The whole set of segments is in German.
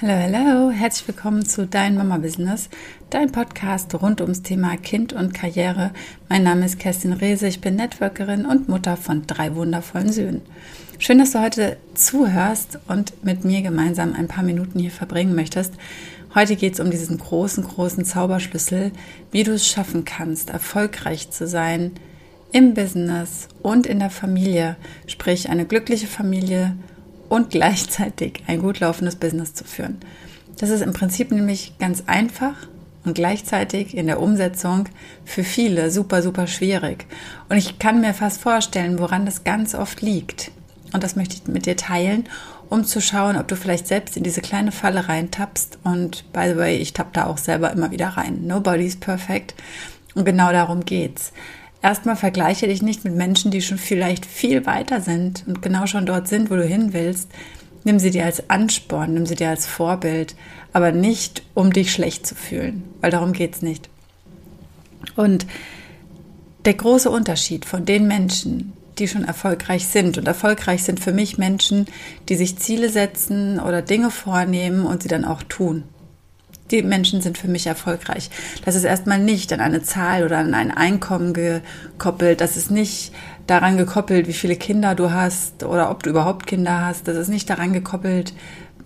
Hallo, hallo, herzlich willkommen zu Dein Mama Business, dein Podcast rund ums Thema Kind und Karriere. Mein Name ist Kerstin Rehse, ich bin Networkerin und Mutter von drei wundervollen Söhnen. Schön, dass du heute zuhörst und mit mir gemeinsam ein paar Minuten hier verbringen möchtest. Heute geht es um diesen großen, großen Zauberschlüssel, wie du es schaffen kannst, erfolgreich zu sein im Business und in der Familie, sprich eine glückliche Familie und gleichzeitig ein gut laufendes Business zu führen. Das ist im Prinzip nämlich ganz einfach und gleichzeitig in der Umsetzung für viele super, super schwierig. Und ich kann mir fast vorstellen, woran das ganz oft liegt. Und das möchte ich mit dir teilen, um zu schauen, ob du vielleicht selbst in diese kleine Falle reintappst. Und by the way, ich tapp da auch selber immer wieder rein. Nobody's perfect. Und genau darum geht's. Erstmal vergleiche dich nicht mit Menschen, die schon vielleicht viel weiter sind und genau schon dort sind, wo du hin willst. Nimm sie dir als Ansporn, nimm sie dir als Vorbild, aber nicht, um dich schlecht zu fühlen, weil darum geht es nicht. Und der große Unterschied von den Menschen, die schon erfolgreich sind. Und erfolgreich sind für mich Menschen, die sich Ziele setzen oder Dinge vornehmen und sie dann auch tun die Menschen sind für mich erfolgreich. Das ist erstmal nicht an eine Zahl oder an ein Einkommen gekoppelt. Das ist nicht daran gekoppelt, wie viele Kinder du hast oder ob du überhaupt Kinder hast. Das ist nicht daran gekoppelt,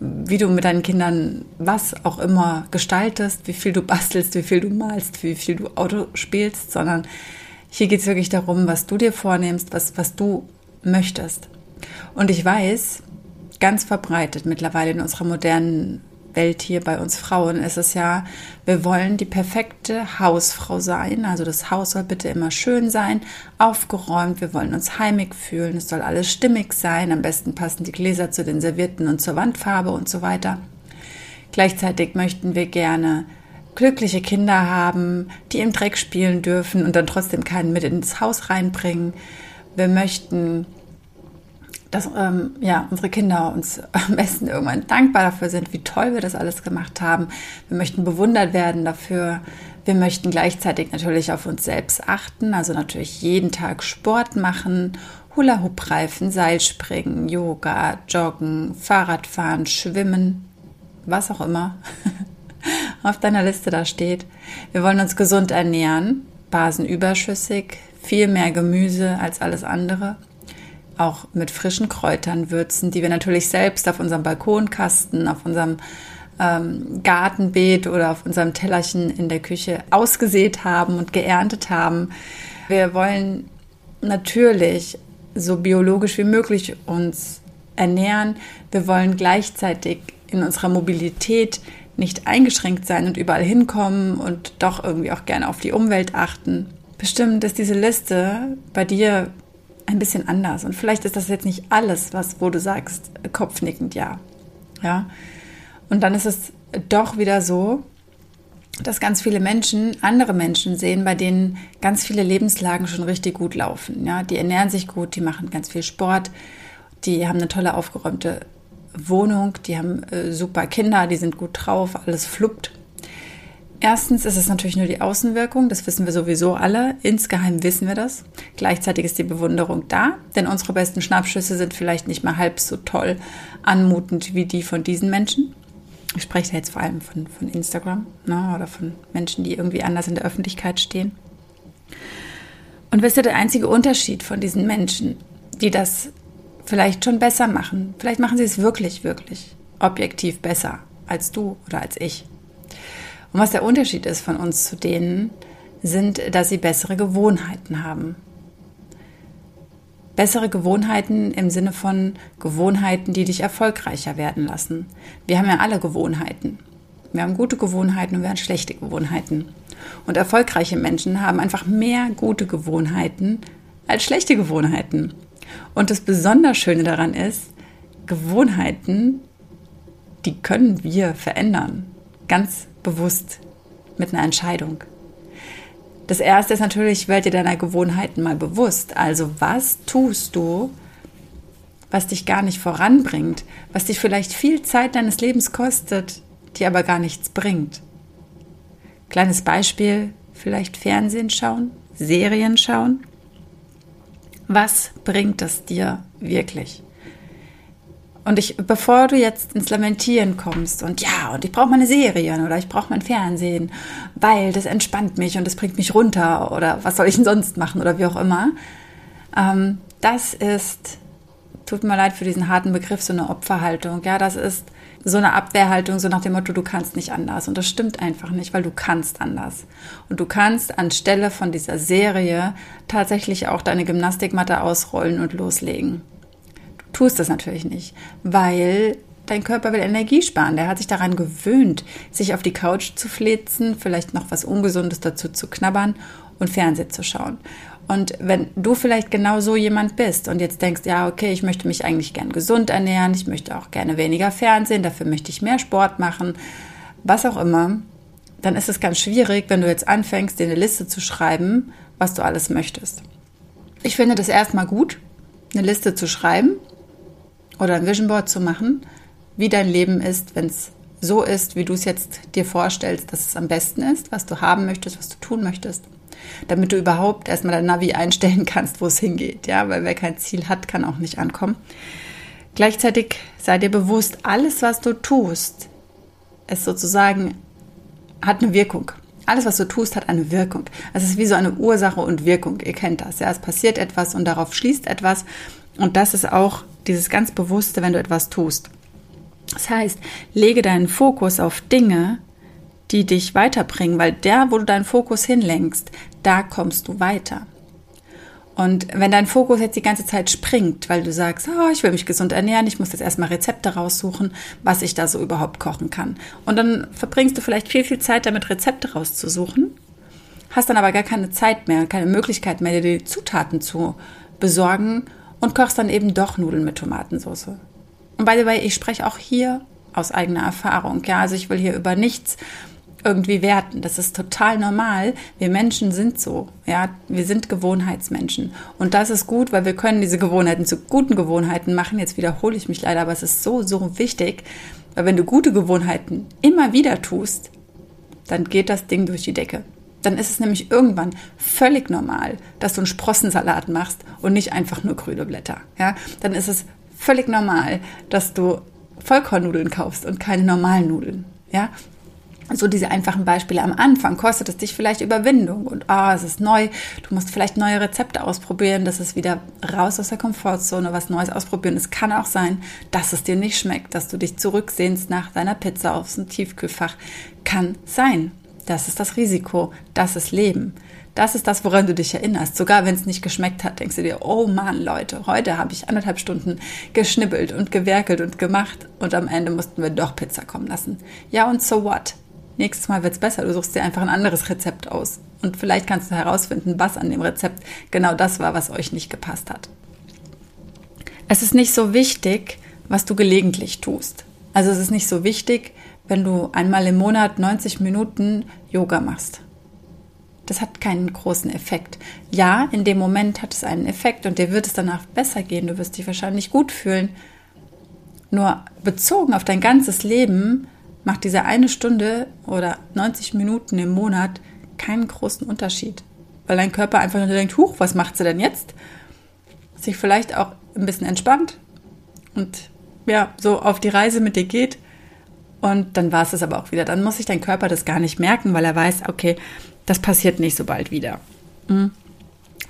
wie du mit deinen Kindern was auch immer gestaltest, wie viel du bastelst, wie viel du malst, wie viel du Auto spielst, sondern hier geht es wirklich darum, was du dir vornimmst, was, was du möchtest. Und ich weiß, ganz verbreitet mittlerweile in unserer modernen Welt hier bei uns Frauen ist es ja, wir wollen die perfekte Hausfrau sein. Also das Haus soll bitte immer schön sein, aufgeräumt. Wir wollen uns heimig fühlen. Es soll alles stimmig sein. Am besten passen die Gläser zu den Servietten und zur Wandfarbe und so weiter. Gleichzeitig möchten wir gerne glückliche Kinder haben, die im Dreck spielen dürfen und dann trotzdem keinen mit ins Haus reinbringen. Wir möchten dass ähm, ja, unsere Kinder uns am besten irgendwann dankbar dafür sind, wie toll wir das alles gemacht haben. Wir möchten bewundert werden dafür. Wir möchten gleichzeitig natürlich auf uns selbst achten, also natürlich jeden Tag Sport machen, Hula-Hoop-Reifen, Seilspringen, Yoga, Joggen, Fahrradfahren, Schwimmen, was auch immer auf deiner Liste da steht. Wir wollen uns gesund ernähren, basenüberschüssig, viel mehr Gemüse als alles andere auch mit frischen Kräutern würzen, die wir natürlich selbst auf unserem Balkonkasten, auf unserem ähm, Gartenbeet oder auf unserem Tellerchen in der Küche ausgesät haben und geerntet haben. Wir wollen natürlich so biologisch wie möglich uns ernähren. Wir wollen gleichzeitig in unserer Mobilität nicht eingeschränkt sein und überall hinkommen und doch irgendwie auch gerne auf die Umwelt achten. Bestimmt ist diese Liste bei dir ein bisschen anders. Und vielleicht ist das jetzt nicht alles, was, wo du sagst, kopfnickend ja. Ja. Und dann ist es doch wieder so, dass ganz viele Menschen andere Menschen sehen, bei denen ganz viele Lebenslagen schon richtig gut laufen. Ja, die ernähren sich gut, die machen ganz viel Sport, die haben eine tolle aufgeräumte Wohnung, die haben äh, super Kinder, die sind gut drauf, alles fluppt. Erstens ist es natürlich nur die Außenwirkung, das wissen wir sowieso alle. Insgeheim wissen wir das. Gleichzeitig ist die Bewunderung da, denn unsere besten Schnappschüsse sind vielleicht nicht mal halb so toll anmutend wie die von diesen Menschen. Ich spreche jetzt vor allem von, von Instagram ne, oder von Menschen, die irgendwie anders in der Öffentlichkeit stehen. Und wisst ihr, der einzige Unterschied von diesen Menschen, die das vielleicht schon besser machen, vielleicht machen sie es wirklich, wirklich objektiv besser als du oder als ich und was der Unterschied ist von uns zu denen, sind, dass sie bessere Gewohnheiten haben. Bessere Gewohnheiten im Sinne von Gewohnheiten, die dich erfolgreicher werden lassen. Wir haben ja alle Gewohnheiten. Wir haben gute Gewohnheiten und wir haben schlechte Gewohnheiten. Und erfolgreiche Menschen haben einfach mehr gute Gewohnheiten als schlechte Gewohnheiten. Und das besonders Schöne daran ist, Gewohnheiten, die können wir verändern. Ganz bewusst mit einer Entscheidung. Das erste ist natürlich, werd dir deiner Gewohnheiten mal bewusst. Also was tust du, was dich gar nicht voranbringt, was dich vielleicht viel Zeit deines Lebens kostet, dir aber gar nichts bringt. Kleines Beispiel, vielleicht Fernsehen schauen, Serien schauen. Was bringt es dir wirklich? Und ich, bevor du jetzt ins Lamentieren kommst und ja, und ich brauche meine Serien oder ich brauche mein Fernsehen, weil das entspannt mich und das bringt mich runter oder was soll ich denn sonst machen oder wie auch immer, ähm, das ist, tut mir leid für diesen harten Begriff, so eine Opferhaltung. Ja, das ist so eine Abwehrhaltung, so nach dem Motto, du kannst nicht anders. Und das stimmt einfach nicht, weil du kannst anders. Und du kannst anstelle von dieser Serie tatsächlich auch deine Gymnastikmatte ausrollen und loslegen. Tust das natürlich nicht, weil dein Körper will Energie sparen. Der hat sich daran gewöhnt, sich auf die Couch zu flitzen, vielleicht noch was Ungesundes dazu zu knabbern und Fernsehen zu schauen. Und wenn du vielleicht genau so jemand bist und jetzt denkst, ja, okay, ich möchte mich eigentlich gern gesund ernähren, ich möchte auch gerne weniger Fernsehen, dafür möchte ich mehr Sport machen, was auch immer, dann ist es ganz schwierig, wenn du jetzt anfängst, dir eine Liste zu schreiben, was du alles möchtest. Ich finde das erstmal gut, eine Liste zu schreiben oder ein Vision Board zu machen, wie dein Leben ist, wenn es so ist, wie du es jetzt dir vorstellst, dass es am besten ist, was du haben möchtest, was du tun möchtest damit du überhaupt erstmal dein Navi einstellen kannst, wo es hingeht. Ja, weil wer kein Ziel hat, kann auch nicht ankommen. Gleichzeitig sei dir bewusst, alles, was du tust, es sozusagen hat eine Wirkung. Alles, was du tust, hat eine Wirkung. Es ist wie so eine Ursache und Wirkung. Ihr kennt das. Ja, es passiert etwas und darauf schließt etwas. Und das ist auch dieses ganz Bewusste, wenn du etwas tust. Das heißt, lege deinen Fokus auf Dinge, die dich weiterbringen, weil der, wo du deinen Fokus hinlenkst, da kommst du weiter. Und wenn dein Fokus jetzt die ganze Zeit springt, weil du sagst, oh, ich will mich gesund ernähren, ich muss jetzt erstmal Rezepte raussuchen, was ich da so überhaupt kochen kann. Und dann verbringst du vielleicht viel, viel Zeit damit, Rezepte rauszusuchen, hast dann aber gar keine Zeit mehr, keine Möglichkeit mehr, dir die Zutaten zu besorgen und kochst dann eben doch Nudeln mit Tomatensauce. Und by the way, ich spreche auch hier aus eigener Erfahrung. Ja, also ich will hier über nichts irgendwie werten. Das ist total normal. Wir Menschen sind so. Ja, wir sind Gewohnheitsmenschen. Und das ist gut, weil wir können diese Gewohnheiten zu guten Gewohnheiten machen. Jetzt wiederhole ich mich leider, aber es ist so, so wichtig. Weil wenn du gute Gewohnheiten immer wieder tust, dann geht das Ding durch die Decke. Dann ist es nämlich irgendwann völlig normal, dass du einen Sprossensalat machst und nicht einfach nur grüne Blätter. Ja, dann ist es völlig normal, dass du Vollkornnudeln kaufst und keine normalen Nudeln. Ja, so diese einfachen Beispiele am Anfang kostet es dich vielleicht Überwindung und oh, es ist neu, du musst vielleicht neue Rezepte ausprobieren, das ist wieder raus aus der Komfortzone, was Neues ausprobieren. Es kann auch sein, dass es dir nicht schmeckt, dass du dich zurücksehnst nach deiner Pizza aufs Tiefkühlfach. Kann sein. Das ist das Risiko, das ist Leben. Das ist das, woran du dich erinnerst. Sogar wenn es nicht geschmeckt hat, denkst du dir, oh Mann, Leute, heute habe ich anderthalb Stunden geschnibbelt und gewerkelt und gemacht und am Ende mussten wir doch Pizza kommen lassen. Ja, und so what? Nächstes Mal wird es besser. Du suchst dir einfach ein anderes Rezept aus. Und vielleicht kannst du herausfinden, was an dem Rezept genau das war, was euch nicht gepasst hat. Es ist nicht so wichtig, was du gelegentlich tust. Also es ist nicht so wichtig, wenn du einmal im Monat 90 Minuten Yoga machst. Das hat keinen großen Effekt. Ja, in dem Moment hat es einen Effekt und dir wird es danach besser gehen. Du wirst dich wahrscheinlich gut fühlen. Nur bezogen auf dein ganzes Leben macht diese eine Stunde oder 90 Minuten im Monat keinen großen Unterschied. Weil dein Körper einfach nur denkt, huch, was macht sie denn jetzt? Sich vielleicht auch ein bisschen entspannt und ja, so auf die Reise mit dir geht. Und dann war es das aber auch wieder. Dann muss sich dein Körper das gar nicht merken, weil er weiß, okay, das passiert nicht so bald wieder. Mhm.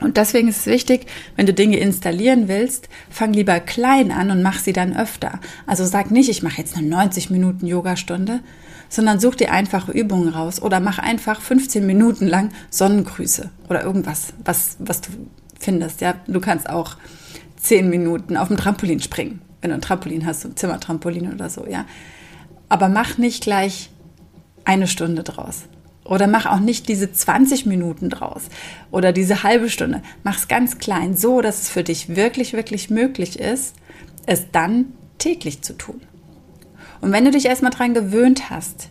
Und deswegen ist es wichtig, wenn du Dinge installieren willst, fang lieber klein an und mach sie dann öfter. Also sag nicht, ich mache jetzt eine 90 Minuten Yogastunde, sondern such dir einfache Übungen raus oder mach einfach 15 Minuten lang Sonnengrüße oder irgendwas, was, was du findest. Ja, du kannst auch 10 Minuten auf dem Trampolin springen, wenn du ein Trampolin hast, so ein Zimmertrampolin oder so, ja. Aber mach nicht gleich eine Stunde draus. Oder mach auch nicht diese 20 Minuten draus oder diese halbe Stunde. Mach es ganz klein, so dass es für dich wirklich, wirklich möglich ist, es dann täglich zu tun. Und wenn du dich erstmal daran gewöhnt hast,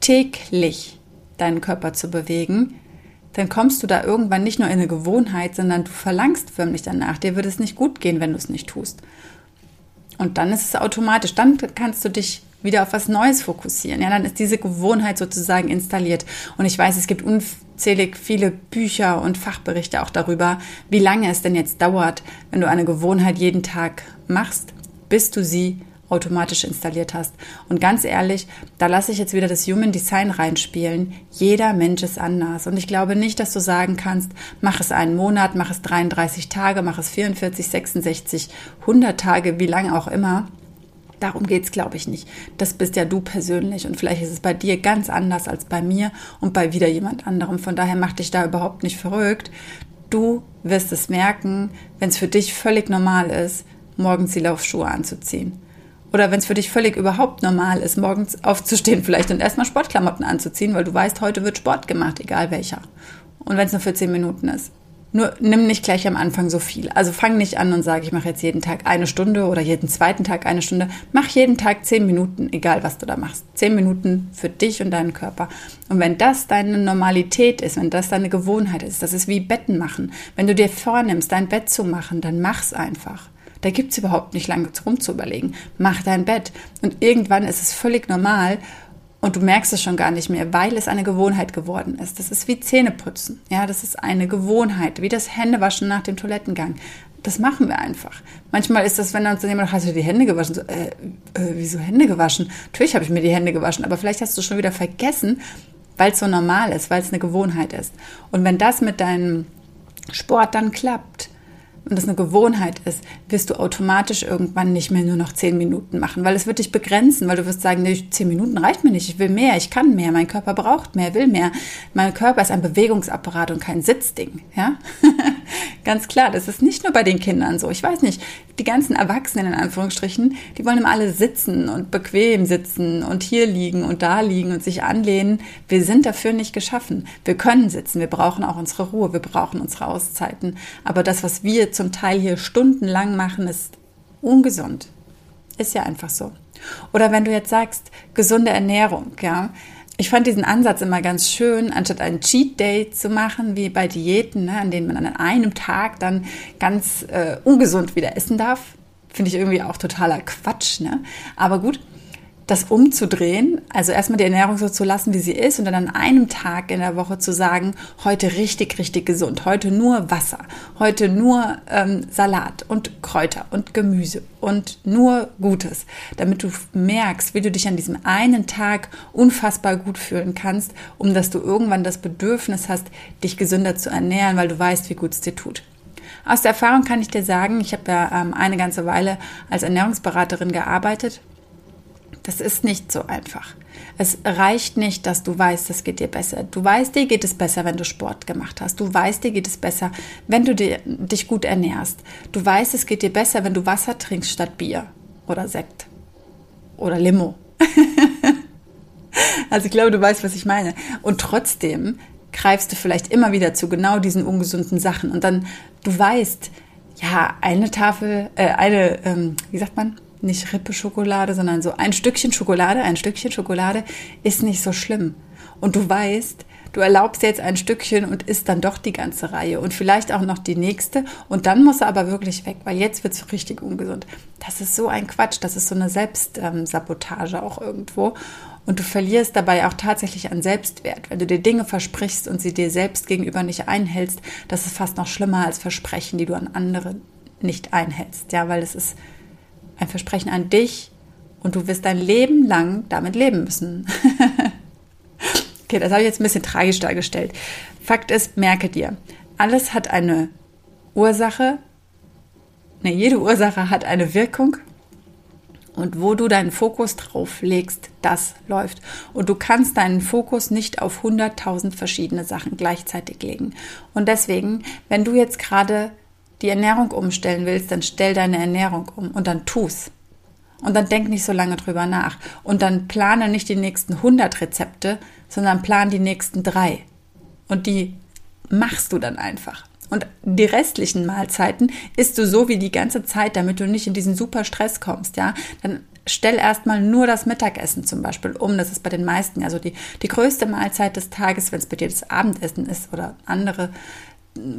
täglich deinen Körper zu bewegen, dann kommst du da irgendwann nicht nur in eine Gewohnheit, sondern du verlangst förmlich danach. Dir wird es nicht gut gehen, wenn du es nicht tust. Und dann ist es automatisch. Dann kannst du dich wieder auf was Neues fokussieren. Ja, dann ist diese Gewohnheit sozusagen installiert. Und ich weiß, es gibt unzählig viele Bücher und Fachberichte auch darüber, wie lange es denn jetzt dauert, wenn du eine Gewohnheit jeden Tag machst, bis du sie automatisch installiert hast. Und ganz ehrlich, da lasse ich jetzt wieder das Human Design reinspielen. Jeder Mensch ist anders. Und ich glaube nicht, dass du sagen kannst, mach es einen Monat, mach es 33 Tage, mach es 44, 66, 100 Tage, wie lange auch immer. Darum geht's, glaube ich, nicht. Das bist ja du persönlich und vielleicht ist es bei dir ganz anders als bei mir und bei wieder jemand anderem. Von daher mach dich da überhaupt nicht verrückt. Du wirst es merken, wenn es für dich völlig normal ist, morgens die Laufschuhe anzuziehen. Oder wenn es für dich völlig überhaupt normal ist, morgens aufzustehen vielleicht und erstmal Sportklamotten anzuziehen, weil du weißt, heute wird Sport gemacht, egal welcher. Und wenn es nur für zehn Minuten ist. Nur nimm nicht gleich am Anfang so viel. Also fang nicht an und sag, ich mache jetzt jeden Tag eine Stunde oder jeden zweiten Tag eine Stunde. Mach jeden Tag zehn Minuten, egal was du da machst. Zehn Minuten für dich und deinen Körper. Und wenn das deine Normalität ist, wenn das deine Gewohnheit ist, das ist wie Betten machen. Wenn du dir vornimmst, dein Bett zu machen, dann mach's einfach. Da gibt's überhaupt nicht lange rum zu überlegen. Mach dein Bett. Und irgendwann ist es völlig normal und du merkst es schon gar nicht mehr, weil es eine Gewohnheit geworden ist. Das ist wie Zähneputzen. Ja, das ist eine Gewohnheit, wie das Händewaschen nach dem Toilettengang. Das machen wir einfach. Manchmal ist das, wenn dann jemand hast du die Hände gewaschen? So, äh, äh, wieso Hände gewaschen? Natürlich habe ich mir die Hände gewaschen, aber vielleicht hast du schon wieder vergessen, weil es so normal ist, weil es eine Gewohnheit ist. Und wenn das mit deinem Sport dann klappt, und das eine Gewohnheit ist, wirst du automatisch irgendwann nicht mehr nur noch zehn Minuten machen, weil es wird dich begrenzen, weil du wirst sagen, nee, zehn Minuten reicht mir nicht, ich will mehr, ich kann mehr, mein Körper braucht mehr, will mehr. Mein Körper ist ein Bewegungsapparat und kein Sitzding, ja? Ganz klar, das ist nicht nur bei den Kindern so. Ich weiß nicht, die ganzen Erwachsenen in Anführungsstrichen, die wollen immer alle sitzen und bequem sitzen und hier liegen und da liegen und sich anlehnen. Wir sind dafür nicht geschaffen. Wir können sitzen, wir brauchen auch unsere Ruhe, wir brauchen unsere Auszeiten. Aber das, was wir zum Teil hier stundenlang machen, ist ungesund. Ist ja einfach so. Oder wenn du jetzt sagst, gesunde Ernährung, ja. Ich fand diesen Ansatz immer ganz schön, anstatt einen Cheat Day zu machen, wie bei Diäten, ne, an denen man an einem Tag dann ganz äh, ungesund wieder essen darf. Finde ich irgendwie auch totaler Quatsch. Ne? Aber gut, das umzudrehen, also erstmal die Ernährung so zu lassen, wie sie ist und dann an einem Tag in der Woche zu sagen, heute richtig, richtig gesund, heute nur Wasser, heute nur ähm, Salat und Kräuter und Gemüse und nur Gutes, damit du merkst, wie du dich an diesem einen Tag unfassbar gut fühlen kannst, um dass du irgendwann das Bedürfnis hast, dich gesünder zu ernähren, weil du weißt, wie gut es dir tut. Aus der Erfahrung kann ich dir sagen, ich habe ja ähm, eine ganze Weile als Ernährungsberaterin gearbeitet das ist nicht so einfach. Es reicht nicht, dass du weißt, es geht dir besser. Du weißt, dir geht es besser, wenn du Sport gemacht hast. Du weißt, dir geht es besser, wenn du dich gut ernährst. Du weißt, es geht dir besser, wenn du Wasser trinkst statt Bier oder Sekt oder Limo. also ich glaube, du weißt, was ich meine. Und trotzdem greifst du vielleicht immer wieder zu genau diesen ungesunden Sachen. Und dann, du weißt, ja, eine Tafel, äh, eine, ähm, wie sagt man, nicht Rippe Schokolade, sondern so ein Stückchen Schokolade, ein Stückchen Schokolade ist nicht so schlimm. Und du weißt, du erlaubst jetzt ein Stückchen und isst dann doch die ganze Reihe und vielleicht auch noch die nächste und dann muss er aber wirklich weg, weil jetzt wird es richtig ungesund. Das ist so ein Quatsch, das ist so eine Selbstsabotage auch irgendwo. Und du verlierst dabei auch tatsächlich an Selbstwert. Wenn du dir Dinge versprichst und sie dir selbst gegenüber nicht einhältst, das ist fast noch schlimmer als Versprechen, die du an andere nicht einhältst. Ja, weil es ist ein Versprechen an dich und du wirst dein Leben lang damit leben müssen. okay, das habe ich jetzt ein bisschen tragisch dargestellt. Fakt ist, merke dir, alles hat eine Ursache. Ne, jede Ursache hat eine Wirkung. Und wo du deinen Fokus drauf legst, das läuft. Und du kannst deinen Fokus nicht auf 100.000 verschiedene Sachen gleichzeitig legen. Und deswegen, wenn du jetzt gerade die Ernährung umstellen willst, dann stell deine Ernährung um und dann tu's. Und dann denk nicht so lange drüber nach. Und dann plane nicht die nächsten 100 Rezepte, sondern plan die nächsten drei. Und die machst du dann einfach. Und die restlichen Mahlzeiten isst du so wie die ganze Zeit, damit du nicht in diesen super Stress kommst, ja. Dann stell erstmal nur das Mittagessen zum Beispiel um. Das ist bei den meisten, also die, die größte Mahlzeit des Tages, wenn es bei dir das Abendessen ist oder andere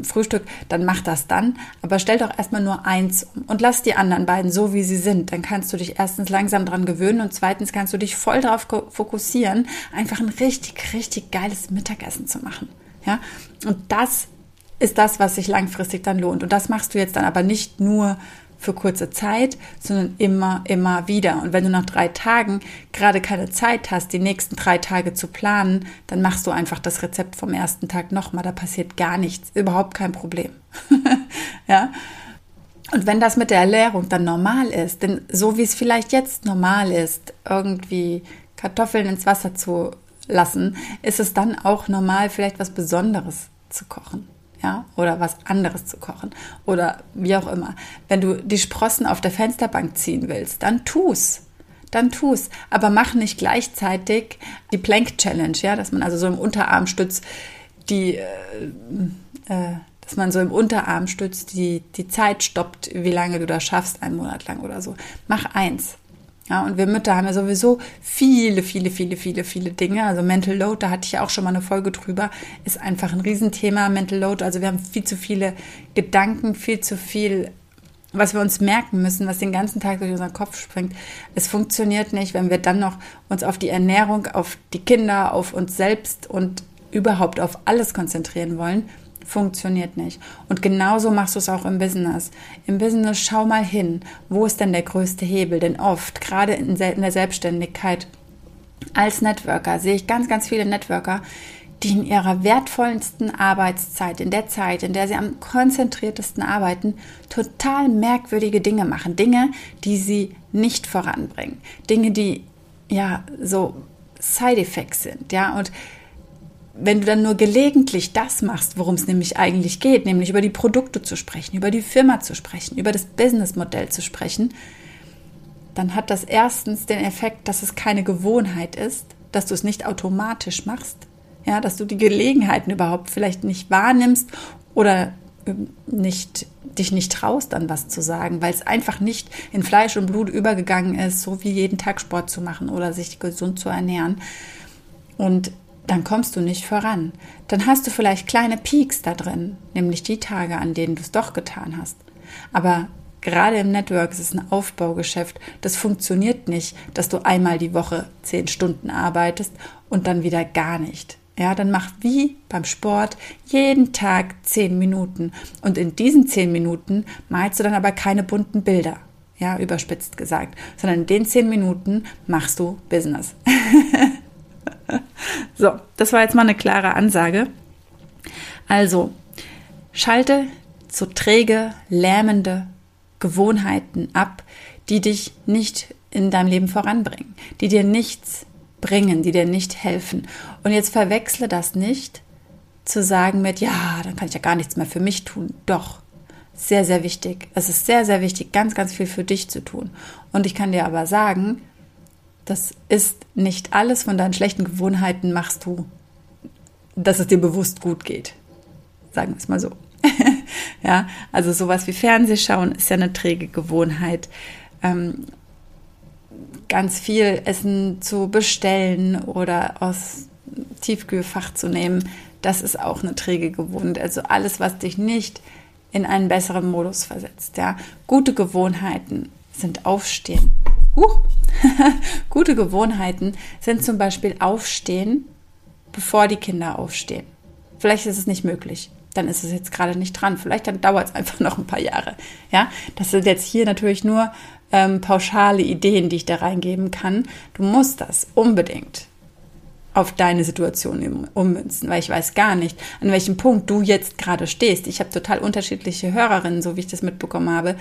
Frühstück, dann mach das dann. Aber stell doch erstmal nur eins um und lass die anderen beiden so, wie sie sind. Dann kannst du dich erstens langsam dran gewöhnen und zweitens kannst du dich voll darauf fokussieren, einfach ein richtig, richtig geiles Mittagessen zu machen. Ja, und das ist das, was sich langfristig dann lohnt. Und das machst du jetzt dann aber nicht nur für kurze Zeit, sondern immer, immer wieder. Und wenn du nach drei Tagen gerade keine Zeit hast, die nächsten drei Tage zu planen, dann machst du einfach das Rezept vom ersten Tag nochmal. Da passiert gar nichts, überhaupt kein Problem. ja. Und wenn das mit der Ernährung dann normal ist, denn so wie es vielleicht jetzt normal ist, irgendwie Kartoffeln ins Wasser zu lassen, ist es dann auch normal, vielleicht was Besonderes zu kochen. Ja, oder was anderes zu kochen oder wie auch immer. Wenn du die Sprossen auf der Fensterbank ziehen willst, dann tu's. Dann tu's. Aber mach nicht gleichzeitig die Plank Challenge, ja, dass man also so im Unterarmstütz die, äh, äh, dass man so im Unterarmstütz die, die Zeit stoppt, wie lange du das schaffst, einen Monat lang oder so. Mach eins. Ja, und wir Mütter haben ja sowieso viele, viele, viele, viele, viele Dinge. Also Mental Load, da hatte ich ja auch schon mal eine Folge drüber, ist einfach ein Riesenthema. Mental Load, also wir haben viel zu viele Gedanken, viel zu viel, was wir uns merken müssen, was den ganzen Tag durch unseren Kopf springt. Es funktioniert nicht, wenn wir dann noch uns auf die Ernährung, auf die Kinder, auf uns selbst und überhaupt auf alles konzentrieren wollen funktioniert nicht. Und genauso machst du es auch im Business. Im Business schau mal hin, wo ist denn der größte Hebel? Denn oft, gerade in der Selbstständigkeit, als Networker sehe ich ganz, ganz viele Networker, die in ihrer wertvollsten Arbeitszeit, in der Zeit, in der sie am konzentriertesten arbeiten, total merkwürdige Dinge machen. Dinge, die sie nicht voranbringen. Dinge, die ja so Side-Effects sind, ja, und wenn du dann nur gelegentlich das machst, worum es nämlich eigentlich geht, nämlich über die Produkte zu sprechen, über die Firma zu sprechen, über das Businessmodell zu sprechen, dann hat das erstens den Effekt, dass es keine Gewohnheit ist, dass du es nicht automatisch machst, ja, dass du die Gelegenheiten überhaupt vielleicht nicht wahrnimmst oder ähm, nicht, dich nicht traust, dann was zu sagen, weil es einfach nicht in Fleisch und Blut übergegangen ist, so wie jeden Tag Sport zu machen oder sich gesund zu ernähren. Und dann kommst du nicht voran. Dann hast du vielleicht kleine Peaks da drin, nämlich die Tage, an denen du es doch getan hast. Aber gerade im Network ist es ein Aufbaugeschäft. Das funktioniert nicht, dass du einmal die Woche zehn Stunden arbeitest und dann wieder gar nicht. Ja, dann mach wie beim Sport jeden Tag zehn Minuten. Und in diesen zehn Minuten malst du dann aber keine bunten Bilder. Ja, überspitzt gesagt. Sondern in den zehn Minuten machst du Business. so, das war jetzt mal eine klare Ansage. Also, schalte so träge, lähmende Gewohnheiten ab, die dich nicht in deinem Leben voranbringen, die dir nichts bringen, die dir nicht helfen. Und jetzt verwechsle das nicht zu sagen mit, ja, dann kann ich ja gar nichts mehr für mich tun. Doch, sehr, sehr wichtig. Es ist sehr, sehr wichtig, ganz, ganz viel für dich zu tun. Und ich kann dir aber sagen, das ist nicht alles von deinen schlechten Gewohnheiten machst du, dass es dir bewusst gut geht. Sagen wir es mal so. ja, also sowas wie Fernsehschauen ist ja eine träge Gewohnheit. Ähm, ganz viel Essen zu bestellen oder aus Tiefkühlfach zu nehmen, das ist auch eine träge Gewohnheit. Also alles, was dich nicht in einen besseren Modus versetzt. Ja, gute Gewohnheiten sind Aufstehen. Huch. Gute Gewohnheiten sind zum Beispiel Aufstehen, bevor die Kinder aufstehen. Vielleicht ist es nicht möglich. Dann ist es jetzt gerade nicht dran. Vielleicht dann dauert es einfach noch ein paar Jahre. Ja, das sind jetzt hier natürlich nur ähm, pauschale Ideen, die ich da reingeben kann. Du musst das unbedingt auf deine Situation ummünzen, weil ich weiß gar nicht, an welchem Punkt du jetzt gerade stehst. Ich habe total unterschiedliche Hörerinnen, so wie ich das mitbekommen habe.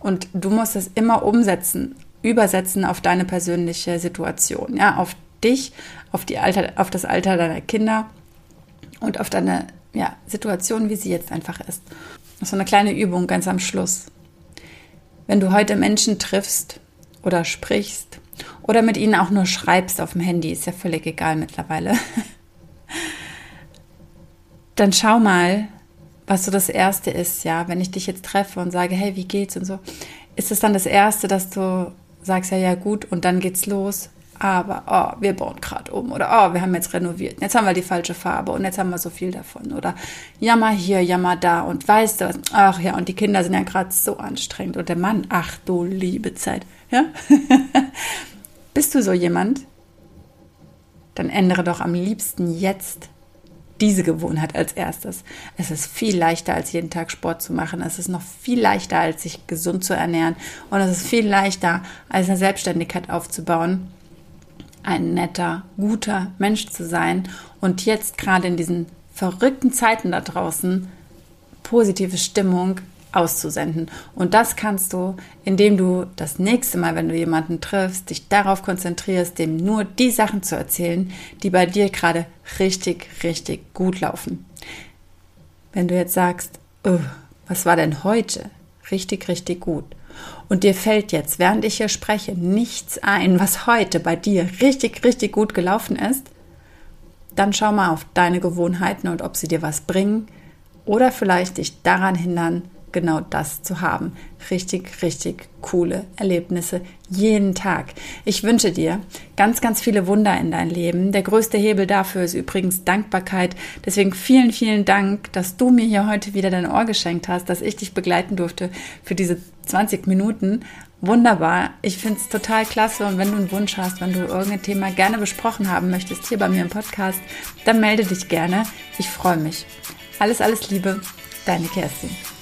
Und du musst es immer umsetzen, übersetzen auf deine persönliche Situation, ja, auf dich, auf, die Alter, auf das Alter deiner Kinder und auf deine ja, Situation, wie sie jetzt einfach ist. So eine kleine Übung ganz am Schluss. Wenn du heute Menschen triffst oder sprichst oder mit ihnen auch nur schreibst auf dem Handy, ist ja völlig egal mittlerweile, dann schau mal, was so das Erste ist, ja, wenn ich dich jetzt treffe und sage, hey, wie geht's und so, ist es dann das Erste, dass du sagst, ja, ja, gut, und dann geht's los, aber, oh, wir bauen gerade um oder, oh, wir haben jetzt renoviert, jetzt haben wir die falsche Farbe und jetzt haben wir so viel davon oder, jammer hier, jammer da und weißt du was, ach ja, und die Kinder sind ja gerade so anstrengend. Und der Mann, ach du liebe Zeit, ja? Bist du so jemand? Dann ändere doch am liebsten jetzt diese Gewohnheit als erstes. Es ist viel leichter, als jeden Tag Sport zu machen. Es ist noch viel leichter, als sich gesund zu ernähren. Und es ist viel leichter, als eine Selbstständigkeit aufzubauen. Ein netter, guter Mensch zu sein. Und jetzt gerade in diesen verrückten Zeiten da draußen positive Stimmung auszusenden. Und das kannst du, indem du das nächste Mal, wenn du jemanden triffst, dich darauf konzentrierst, dem nur die Sachen zu erzählen, die bei dir gerade richtig, richtig gut laufen. Wenn du jetzt sagst, oh, was war denn heute richtig, richtig gut? Und dir fällt jetzt, während ich hier spreche, nichts ein, was heute bei dir richtig, richtig gut gelaufen ist, dann schau mal auf deine Gewohnheiten und ob sie dir was bringen oder vielleicht dich daran hindern, genau das zu haben. Richtig, richtig coole Erlebnisse jeden Tag. Ich wünsche dir ganz, ganz viele Wunder in dein Leben. Der größte Hebel dafür ist übrigens Dankbarkeit. Deswegen vielen, vielen Dank, dass du mir hier heute wieder dein Ohr geschenkt hast, dass ich dich begleiten durfte für diese 20 Minuten. Wunderbar. Ich finde es total klasse. Und wenn du einen Wunsch hast, wenn du irgendein Thema gerne besprochen haben möchtest hier bei mir im Podcast, dann melde dich gerne. Ich freue mich. Alles, alles Liebe. Deine Kerstin.